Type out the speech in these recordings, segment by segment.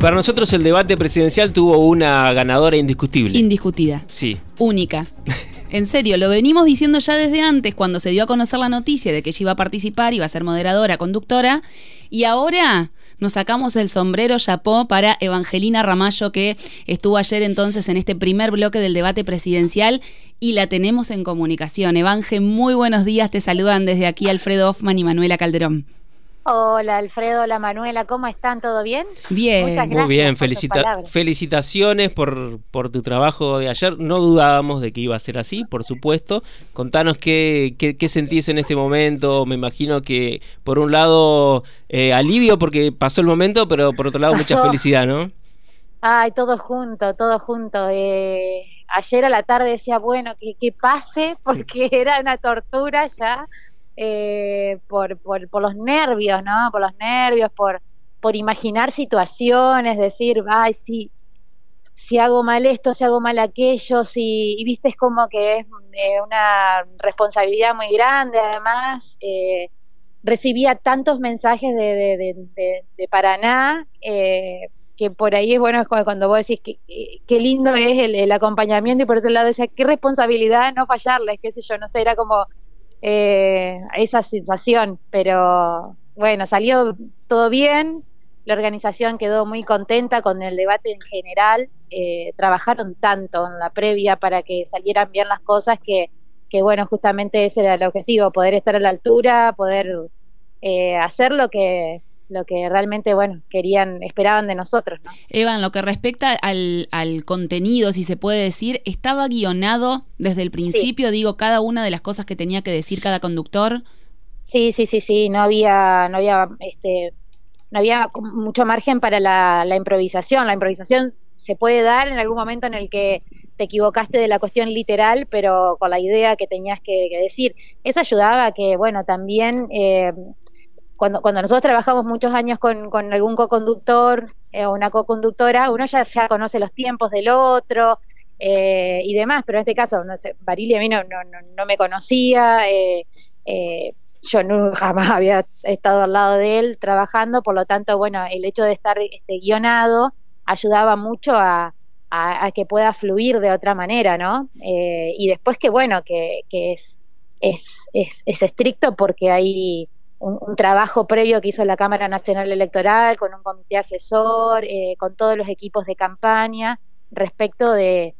para nosotros el debate presidencial tuvo una ganadora indiscutible. Indiscutida. Sí. Única. En serio, lo venimos diciendo ya desde antes, cuando se dio a conocer la noticia de que ella iba a participar, iba a ser moderadora, conductora, y ahora nos sacamos el sombrero chapó para Evangelina Ramallo, que estuvo ayer entonces en este primer bloque del debate presidencial y la tenemos en comunicación. Evangel, muy buenos días, te saludan desde aquí Alfredo Hoffman y Manuela Calderón. Hola Alfredo, hola Manuela, ¿cómo están? ¿Todo bien? Bien, muy bien, felicitaciones por, por tu trabajo de ayer. No dudábamos de que iba a ser así, por supuesto. Contanos qué, qué, sentís en este momento. Me imagino que por un lado eh, alivio porque pasó el momento, pero por otro lado mucha felicidad, ¿no? Ay, todo junto, todo junto. Eh, ayer a la tarde decía, bueno, que, que pase porque era una tortura ya eh, por, por, por, los nervios, ¿no? Por los nervios, por, por imaginar situaciones, decir, ay, sí, si hago mal esto, si hago mal aquello, si, y viste, es como que es eh, una responsabilidad muy grande, además, eh, recibía tantos mensajes de, de, Paraná, eh, que por ahí es bueno cuando vos decís que, qué lindo es el, el, acompañamiento y por otro lado decía, qué responsabilidad no fallarles, qué sé yo, no sé, era como eh, esa sensación, pero bueno, salió todo bien, la organización quedó muy contenta con el debate en general, eh, trabajaron tanto en la previa para que salieran bien las cosas que, que bueno, justamente ese era el objetivo, poder estar a la altura, poder eh, hacer lo que lo que realmente, bueno, querían, esperaban de nosotros. ¿no? Evan, lo que respecta al, al, contenido, si se puede decir, ¿estaba guionado desde el principio, digo, cada una de las cosas que tenía que decir cada conductor? Sí, sí, sí, sí, no había, no había, este, no había mucho margen para la, la improvisación. La improvisación se puede dar en algún momento en el que te equivocaste de la cuestión literal, pero con la idea que tenías que, que decir. Eso ayudaba a que, bueno, también eh, cuando, cuando nosotros trabajamos muchos años con, algún co-conductor eh, o una co-conductora, uno ya, conoce los tiempos del otro eh, y demás, pero en este caso, no sé, Barili a mí no, no, no me conocía, eh, yo no, jamás había estado al lado de él trabajando, por lo tanto, bueno, el hecho de estar este, guionado ayudaba mucho a, que pueda fluir de otra manera, ¿no? y después que, bueno, que, es, es, es estricto porque hay un, trabajo previo que hizo la Cámara Nacional Electoral con un comité asesor, eh, con todos los equipos de campaña, respecto de,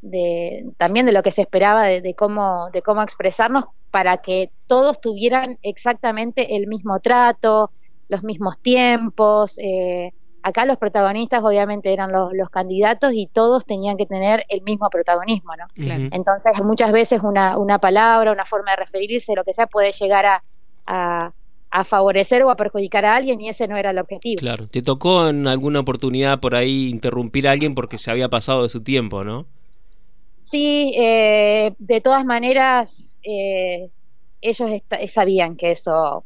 de también de lo que se esperaba de, cómo, de cómo expresarnos para que todos tuvieran exactamente el mismo trato, los mismos tiempos. Eh, acá los protagonistas obviamente eran los, los, candidatos y todos tenían que tener el mismo protagonismo, ¿no? Entonces muchas veces una, una palabra, una forma de referirse, lo que sea, puede llegar a, a, a favorecer o a perjudicar a alguien y ese no era el objetivo. Claro, te tocó en alguna oportunidad por ahí interrumpir a alguien porque se había pasado de su tiempo, ¿no? Sí, eh, de todas maneras eh, ellos sabían que eso,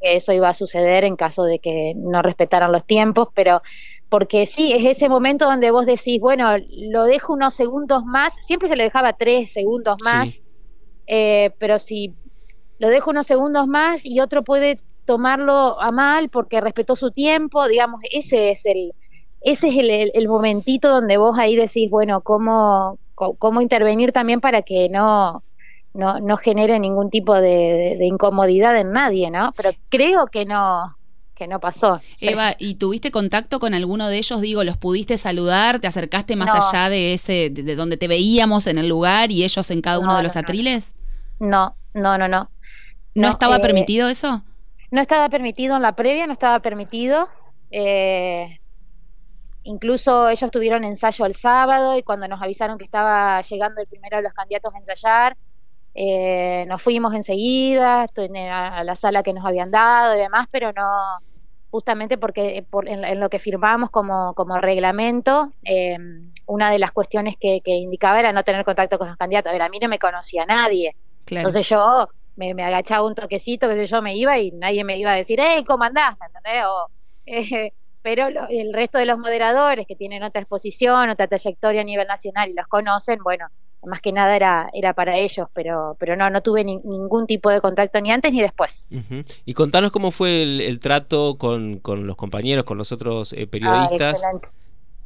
que eso iba a suceder en caso de que no respetaran los tiempos, pero porque sí, es ese momento donde vos decís, bueno, lo dejo unos segundos más, siempre se le dejaba tres segundos más, eh, pero si lo dejo unos segundos más y otro puede tomarlo a mal porque respetó su tiempo, digamos, ese es el, ese es el, el, momentito donde vos ahí decís, bueno, cómo, cómo intervenir también para que no, no, no genere ningún tipo de, incomodidad en nadie, ¿no? Pero creo que no, que no pasó. Eva, ¿y tuviste contacto con alguno de ellos? Digo, ¿los pudiste saludar? ¿Te acercaste más allá de ese, de, donde te veíamos en el lugar y ellos en cada uno de los atriles? No, no, no, no. ¿No, estaba eh, permitido eso? No estaba permitido en la previa, no estaba permitido. Eh, incluso ellos tuvieron ensayo el sábado y cuando nos avisaron que estaba llegando el primero de los candidatos a ensayar, eh, nos fuimos enseguida a la sala que nos habían dado y demás, pero no, justamente porque en, lo que firmamos como, como reglamento, una de las cuestiones que, indicaba era no tener contacto con los candidatos. A ver, a mí no me conocía nadie. Entonces yo me, me, agachaba un toquecito, que yo me iba y nadie me iba a decir, hey, ¿cómo andás? ¿Me entendés? O, eh, pero el resto de los moderadores que tienen otra exposición, otra trayectoria a nivel nacional y los conocen, bueno, más que nada era, era para ellos, pero, pero no, no tuve ningún tipo de contacto ni antes ni después. Y contanos cómo fue el, trato con, con, los compañeros, con los otros eh, periodistas. excelente.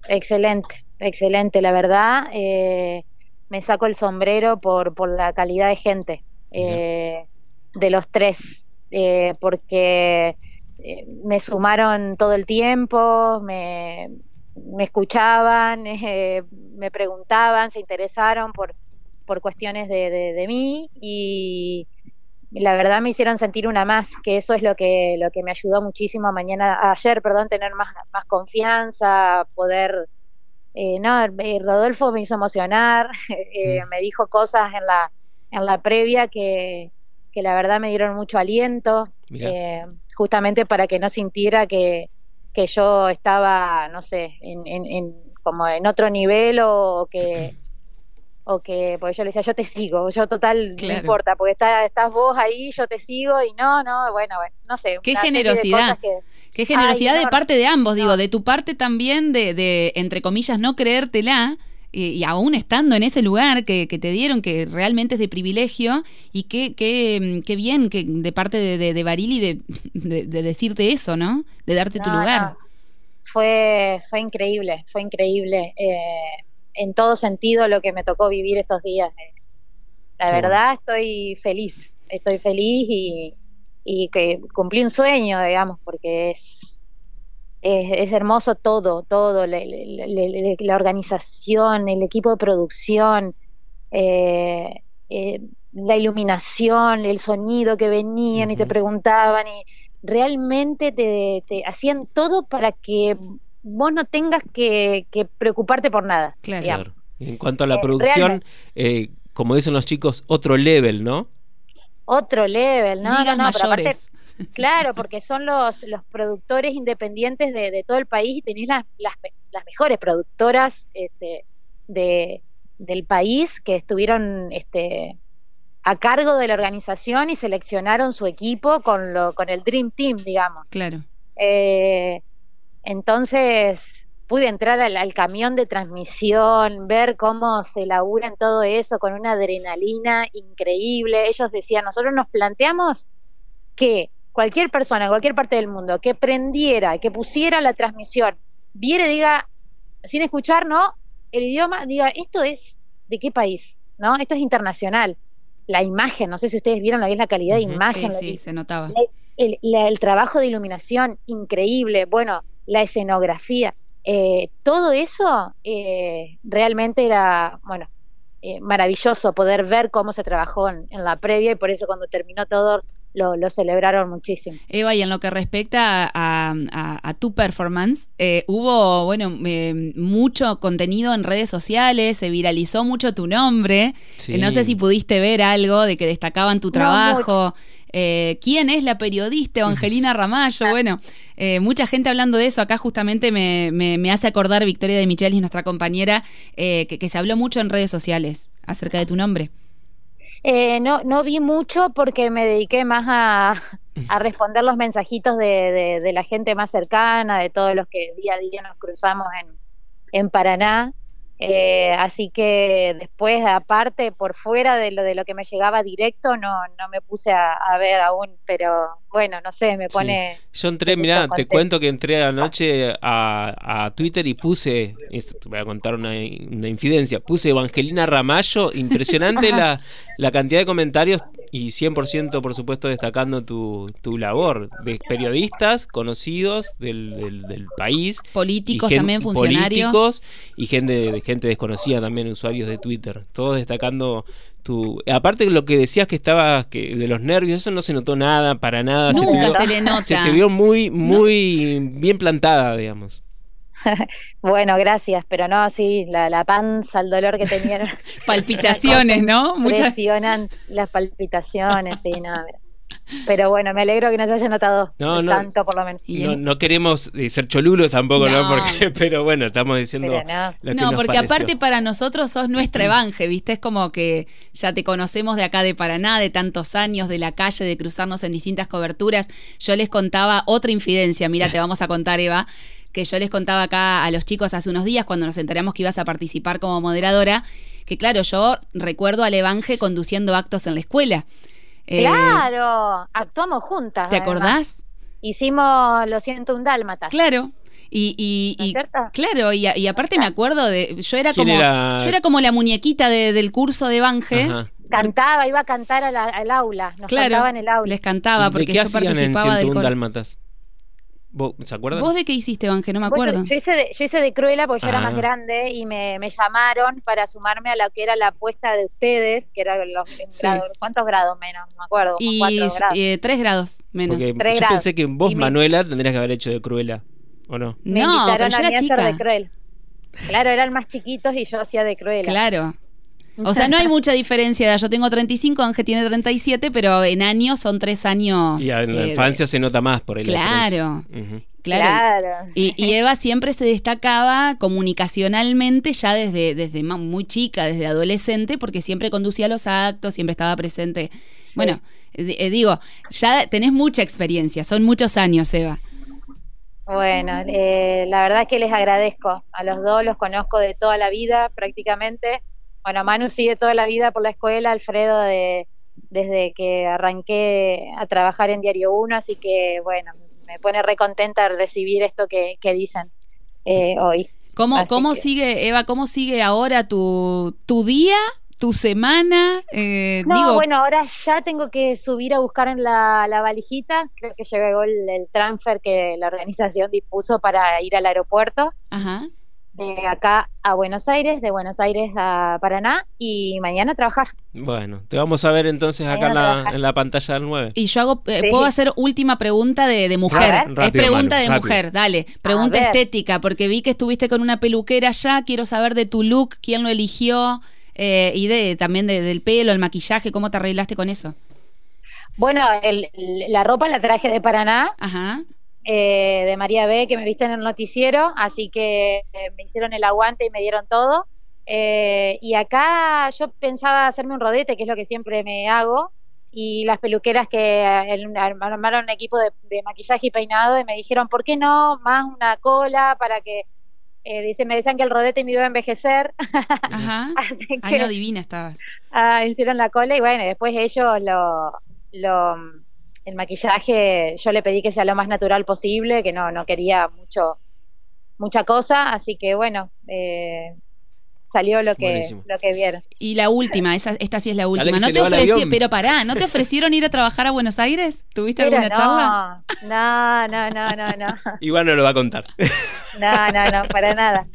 excelente, excelente, la verdad. Eh, me saco el sombrero por, por la calidad de gente eh, de los tres, porque me sumaron todo el tiempo, me, me escuchaban, eh, me preguntaban, se interesaron por, por cuestiones de, de, mí y la verdad me hicieron sentir una más, que eso es lo que, lo que me ayudó muchísimo mañana, ayer, perdón, tener más, más confianza, poder... Eh, no, eh, Rodolfo me hizo emocionar, mm. me dijo cosas en la, en la previa que, que la verdad me dieron mucho aliento, justamente para que no sintiera que, que yo estaba, no sé, en, en, como en otro nivel o que o que porque yo le decía yo te sigo yo total no importa porque está, estás vos ahí yo te sigo y no no bueno, no sé qué generosidad qué generosidad de parte de ambos digo de tu parte también de, de entre comillas no creértela y aún estando en ese lugar que, te dieron, que realmente es de privilegio, y qué, qué, qué bien que de parte de, de, Barili de, de, decirte eso, ¿no? De darte tu lugar. Fue, fue increíble, fue increíble eh, en todo sentido lo que me tocó vivir estos días. La verdad estoy feliz, estoy feliz y, y que cumplí un sueño, digamos, porque es es, hermoso todo, todo, la, organización, el equipo de producción, eh, eh, la iluminación, el sonido que venían y te preguntaban y realmente te, hacían todo para que vos no tengas que, preocuparte por nada. Claro. En cuanto a la eh, producción, como dicen los chicos, otro level, ¿no? Otro level, ¿no? no, no, claro, porque son los, los productores independientes de, todo el país y tenéis las, las, mejores productoras este, de, del país que estuvieron este, a cargo de la organización y seleccionaron su equipo con, lo, con el Dream Team, digamos. Claro. Eh, entonces, pude entrar al, camión de transmisión, ver cómo se labura en todo eso con una adrenalina increíble. Ellos decían, nosotros nos planteamos que cualquier persona en cualquier parte del mundo que prendiera, que pusiera la transmisión, viera diga, sin escuchar, ¿no? El idioma, diga, esto es de qué país, ¿no? Esto es internacional. La imagen, no sé si ustedes vieron lo que es la calidad de imagen. Sí, sí, se notaba. El, el, trabajo de iluminación, increíble. Bueno, la escenografía. Eh, todo eso eh, realmente era, bueno, eh, maravilloso poder ver cómo se trabajó en, la previa y por eso cuando terminó todo lo, celebraron muchísimo. Eva, y en lo que respecta a, tu performance, hubo, bueno, mucho contenido en redes sociales, se viralizó mucho tu nombre. no sé si pudiste ver algo de que destacaban tu trabajo. Eh, ¿Quién es la periodista Evangelina Ramallo? Bueno, eh, mucha gente hablando de eso. Acá justamente me, me, hace acordar Victoria de Michelis, nuestra compañera, eh, que, se habló mucho en redes sociales acerca de tu nombre. no, no vi mucho porque me dediqué más a, a responder los mensajitos de, de, la gente más cercana, de todos los que día a día nos cruzamos en, en Paraná. Eh, así que después, aparte, por fuera de lo de lo que me llegaba directo, no, no me puse a, ver aún, pero bueno, no sé, me pone... Yo entré, mira, te cuento que entré anoche a, a Twitter y puse, te voy a contar una, una infidencia, puse Evangelina Ramallo, impresionante la, la cantidad de comentarios y 100% por supuesto destacando tu, tu labor de periodistas conocidos del, del, país. Políticos también, funcionarios. Políticos y gente, gente desconocida también, usuarios de Twitter. Todos destacando tu... Aparte de lo que decías que estaba que de los nervios, eso no se notó nada, para nada. Nunca se, le nota. Se te vio muy, muy bien plantada, digamos. bueno, gracias, pero no, sí, la, la panza, el dolor que tenían. palpitaciones, ¿no? Muchas. las palpitaciones, sí, no, pero bueno, me alegro que nos haya notado tanto por lo menos. No, no queremos eh, ser cholulos tampoco, ¿no? Porque, pero bueno, estamos diciendo. no, porque aparte para nosotros sos nuestra evangel, ¿viste? Es como que ya te conocemos de acá de Paraná, de tantos años, de la calle, de cruzarnos en distintas coberturas. Yo les contaba otra infidencia, mira, te vamos a contar, Eva que yo les contaba acá a los chicos hace unos días cuando nos enteramos que ibas a participar como moderadora, que claro, yo recuerdo al Evanje conduciendo actos en la escuela. Eh, claro, actuamos juntas. ¿Te acordás? Hicimos Lo siento un dálmata. Claro, y, y, claro, y, aparte me acuerdo de. Yo era como. Yo era como la muñequita del curso de Banje. Cantaba, iba a cantar al aula. Nos cantaba en el aula. Les cantaba porque yo participaba en del Dálmatas? ¿Se acuerdan? ¿Vos de qué hiciste, Banje? No me acuerdo. yo, hice de, yo hice de Cruela porque yo era más ah. grande y me, llamaron para sumarme a la que era la apuesta de ustedes, que era los grados. ¿Cuántos grados menos? No me acuerdo. Y eh, tres grados menos. yo pensé que vos, Manuela, tendrías que haber hecho de Cruela. ¿O no? Me no, pero yo era chica. De Cruel. Claro, eran más chiquitos y yo hacía de Cruella. Claro. O sea, no hay mucha diferencia. Yo tengo 35, Ángel tiene 37, pero en años son tres años. Y en la eh, infancia se nota más por el Claro. Claro. Y, Eva siempre se destacaba comunicacionalmente ya desde, desde muy chica, desde adolescente, porque siempre conducía los actos, siempre estaba presente. Bueno, eh, digo, ya tenés mucha experiencia, son muchos años, Eva. Bueno, eh, la verdad es que les agradezco. A los dos los conozco de toda la vida prácticamente. Bueno, Manu sigue toda la vida por la escuela, Alfredo de, desde que arranqué a trabajar en Diario 1, así que bueno, me pone recontenta recibir esto que, dicen eh, hoy. ¿Cómo, cómo sigue, Eva, cómo sigue ahora tu, tu día tu semana? Eh, no, bueno, ahora ya tengo que subir a buscar en la, valijita. Creo que llegó el, el, transfer que la organización dispuso para ir al aeropuerto. Ajá. De acá a Buenos Aires, de Buenos Aires a Paraná y mañana a trabajar. Bueno, te vamos a ver entonces acá en la, pantalla del 9. Y yo hago, eh, puedo hacer última pregunta de, mujer. es pregunta de mujer, dale. Pregunta estética, porque vi que estuviste con una peluquera ya. Quiero saber de tu look, quién lo eligió. Eh, y de también del pelo, el maquillaje, ¿cómo te arreglaste con eso? Bueno, la ropa la traje de Paraná, eh, de María B, que me viste en el noticiero, así que eh, me hicieron el aguante y me dieron todo. y acá yo pensaba hacerme un rodete, que es lo que siempre me hago, y las peluqueras que armaron un equipo de, de maquillaje y peinado y me dijeron, ¿por qué no más una cola para que eh, dice, me decían que el rodete me iba a envejecer. Ajá. Así que, no, divina estabas. Ah, hicieron la cola y bueno, después ellos lo, lo, el maquillaje, yo le pedí que sea lo más natural posible, que no, no quería mucho, mucha cosa, así que bueno, eh, salió lo que, lo que vieron. Y la última, esa, esta sí es la última. ¿No te ofrecieron, pero pará, ¿no te ofrecieron ir a trabajar a Buenos Aires? ¿Tuviste alguna charla? No, no, no, no, no. Igual no lo va a contar. No, no, no, para nada.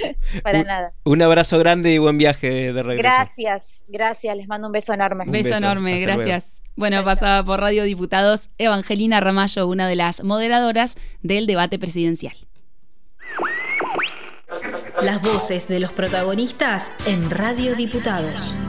Para nada. Un abrazo grande y buen viaje de regreso. Gracias, gracias, les mando un beso enorme. Un beso, enorme, gracias. Bueno, pasaba por Radio Diputados Evangelina Ramallo, una de las moderadoras del debate presidencial. Las voces de los protagonistas en Radio Diputados.